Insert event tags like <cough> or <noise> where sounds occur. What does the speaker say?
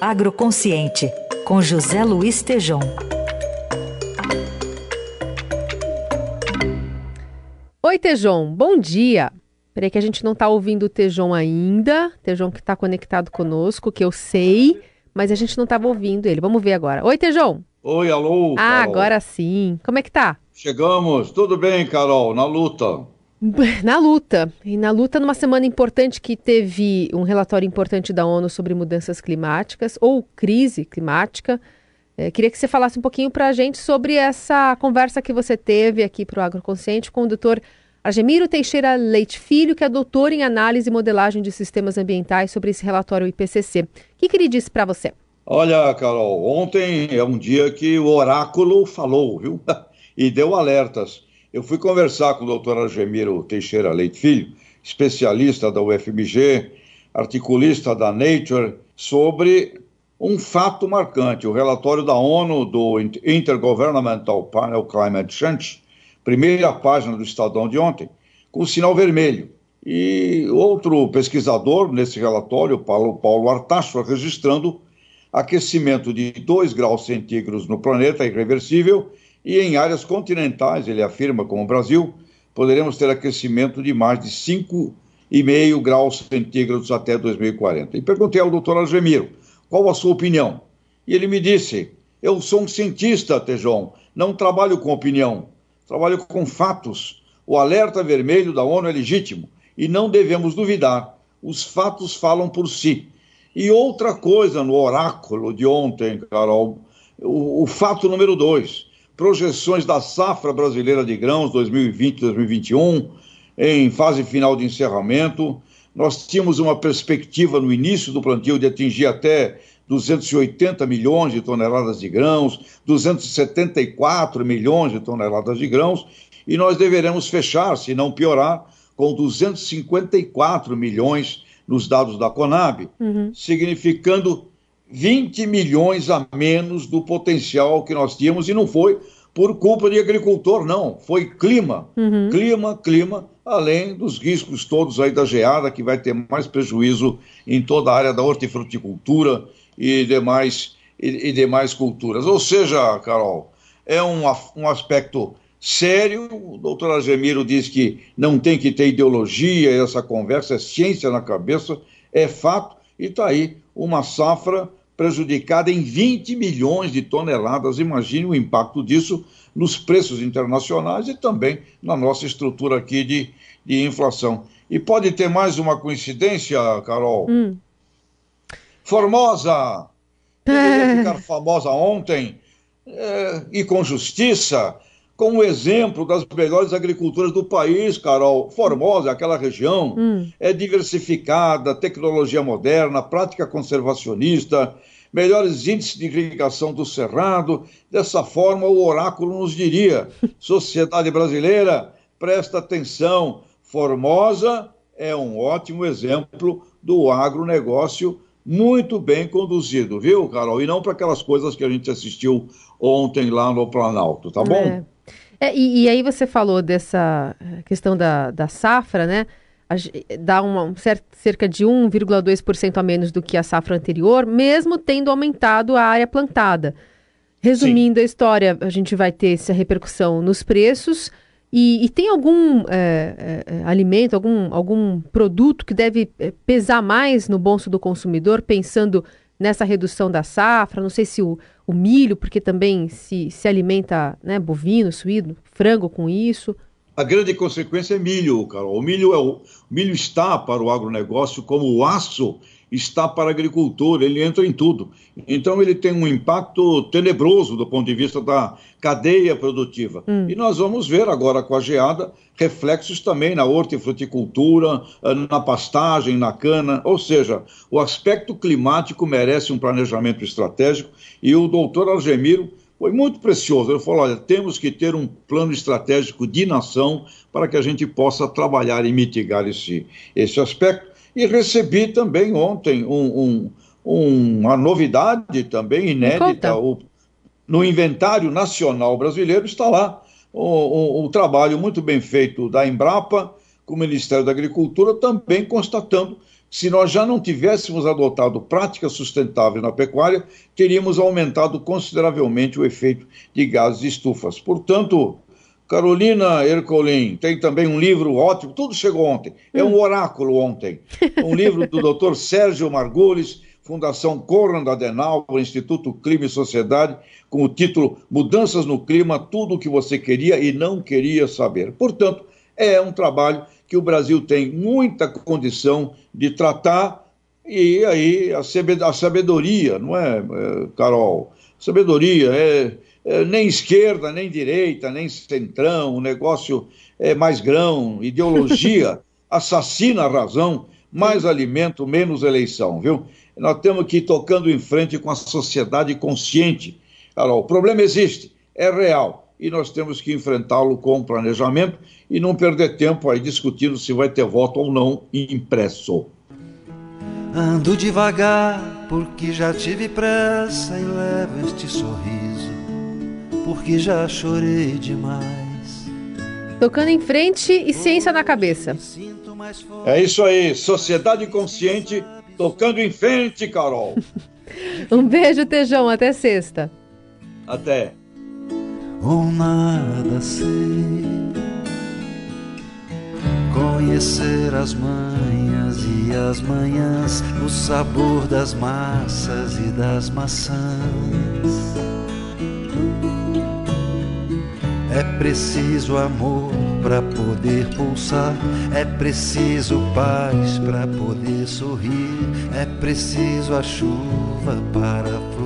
Agroconsciente, com José Luiz Tejom. Oi, Tejon, bom dia. Peraí que a gente não está ouvindo o Tejon ainda. Tejon que está conectado conosco, que eu sei, mas a gente não estava ouvindo ele. Vamos ver agora. Oi, Tejon. Oi, alô. Ah, agora sim. Como é que tá? Chegamos. Tudo bem, Carol, na luta. <laughs> Na luta. E na luta, numa semana importante que teve um relatório importante da ONU sobre mudanças climáticas, ou crise climática. É, queria que você falasse um pouquinho para a gente sobre essa conversa que você teve aqui para o Agroconsciente com o doutor Argemiro Teixeira Leite Filho, que é doutor em análise e modelagem de sistemas ambientais sobre esse relatório IPCC. O que, que ele disse para você? Olha, Carol, ontem é um dia que o oráculo falou, viu? <laughs> e deu alertas. Eu fui conversar com o doutor Argemiro Teixeira Leite Filho, especialista da UFMG, articulista da Nature, sobre um fato marcante. O relatório da ONU do Intergovernmental Panel Climate Change, primeira página do Estadão de ontem, com sinal vermelho. E outro pesquisador nesse relatório, Paulo, Paulo Artacho, registrando aquecimento de 2 graus centígrados no planeta irreversível e em áreas continentais, ele afirma, como o Brasil, poderemos ter aquecimento de mais de 5,5 graus centígrados até 2040. E perguntei ao doutor Algemiro, qual a sua opinião? E ele me disse, eu sou um cientista, Tejon, não trabalho com opinião, trabalho com fatos. O alerta vermelho da ONU é legítimo e não devemos duvidar. Os fatos falam por si. E outra coisa no oráculo de ontem, Carol, o, o fato número dois projeções da safra brasileira de grãos 2020-2021, em fase final de encerramento. Nós tínhamos uma perspectiva no início do plantio de atingir até 280 milhões de toneladas de grãos, 274 milhões de toneladas de grãos, e nós deveremos fechar, se não piorar, com 254 milhões nos dados da Conab, uhum. significando 20 milhões a menos do potencial que nós tínhamos, e não foi por culpa de agricultor, não. Foi clima. Uhum. Clima, clima, além dos riscos todos aí da geada, que vai ter mais prejuízo em toda a área da hortifruticultura e demais, e, e demais culturas. Ou seja, Carol, é um, um aspecto sério. O doutor Agemiro diz que não tem que ter ideologia, essa conversa é ciência na cabeça, é fato, e está aí uma safra prejudicada em 20 milhões de toneladas. Imagine o impacto disso nos preços internacionais e também na nossa estrutura aqui de, de inflação. E pode ter mais uma coincidência, Carol? Hum. Formosa! <laughs> Deveria ficar famosa ontem é, e com justiça como exemplo das melhores agriculturas do país, Carol. Formosa, aquela região, hum. é diversificada, tecnologia moderna, prática conservacionista, melhores índices de irrigação do cerrado. Dessa forma, o oráculo nos diria: <laughs> sociedade brasileira, presta atenção, Formosa é um ótimo exemplo do agronegócio muito bem conduzido, viu, Carol? E não para aquelas coisas que a gente assistiu ontem lá no Planalto, tá bom? É. É, e, e, aí você falou dessa questão da, da safra, né? Dá uma, cerca de 1,2% a menos do que a safra anterior, mesmo tendo aumentado a área plantada. Resumindo Sim. a história, a gente vai ter essa repercussão nos preços. E, e tem algum é, é, alimento, algum, algum produto que deve pesar mais no bolso do consumidor, pensando nessa redução da safra? Não sei se o, o milho, porque também se, se alimenta né, bovino, suíno, frango com isso. A grande consequência é milho, Carol. O milho, é o, o milho está para o agronegócio como o aço está para a agricultura, ele entra em tudo. Então, ele tem um impacto tenebroso do ponto de vista da cadeia produtiva. Hum. E nós vamos ver agora com a geada reflexos também na hortifruticultura, eh, na pastagem, na cana. Ou seja, o aspecto climático merece um planejamento estratégico e o doutor Algemiro foi muito precioso. Ele falou: olha, temos que ter um plano estratégico de nação para que a gente possa trabalhar e mitigar esse, esse aspecto. E recebi também ontem um, um, uma novidade também inédita. O, no inventário nacional brasileiro está lá o, o, o, trabalho muito bem feito da Embrapa com o Ministério da Agricultura, também constatando se nós já não tivéssemos adotado práticas sustentáveis na pecuária, teríamos aumentado consideravelmente o efeito de gases de estufas. Portanto, Carolina Ercolim tem também um livro ótimo, tudo chegou ontem, é um oráculo ontem. Um livro do <laughs> Dr. Sérgio Margulis, Fundação Conrad Adenauer, Instituto Clima e Sociedade, com o título Mudanças no Clima, tudo o que você queria e não queria saber. Portanto, é um trabalho que o Brasil tem muita condição de tratar, e aí a sabedoria, não é, é Carol? Sabedoria é nem esquerda, nem direita, nem centrão, o negócio é mais grão, ideologia <laughs> assassina a razão, mais alimento, menos eleição, viu? Nós temos que ir tocando em frente com a sociedade consciente. Carol, o problema existe, é real e nós temos que enfrentá-lo com planejamento e não perder tempo aí discutindo se vai ter voto ou não impresso. Ando devagar porque já tive pressa e levo este sorriso porque já chorei demais. Tocando em frente e ciência na cabeça. É isso aí, sociedade consciente tocando em frente, Carol. <laughs> um beijo, Tejão, até sexta. Até ou nada sei. Conhecer as manhas e as manhãs, o sabor das massas e das maçãs. É preciso amor para poder pulsar, é preciso paz para poder sorrir, é preciso a chuva para florescer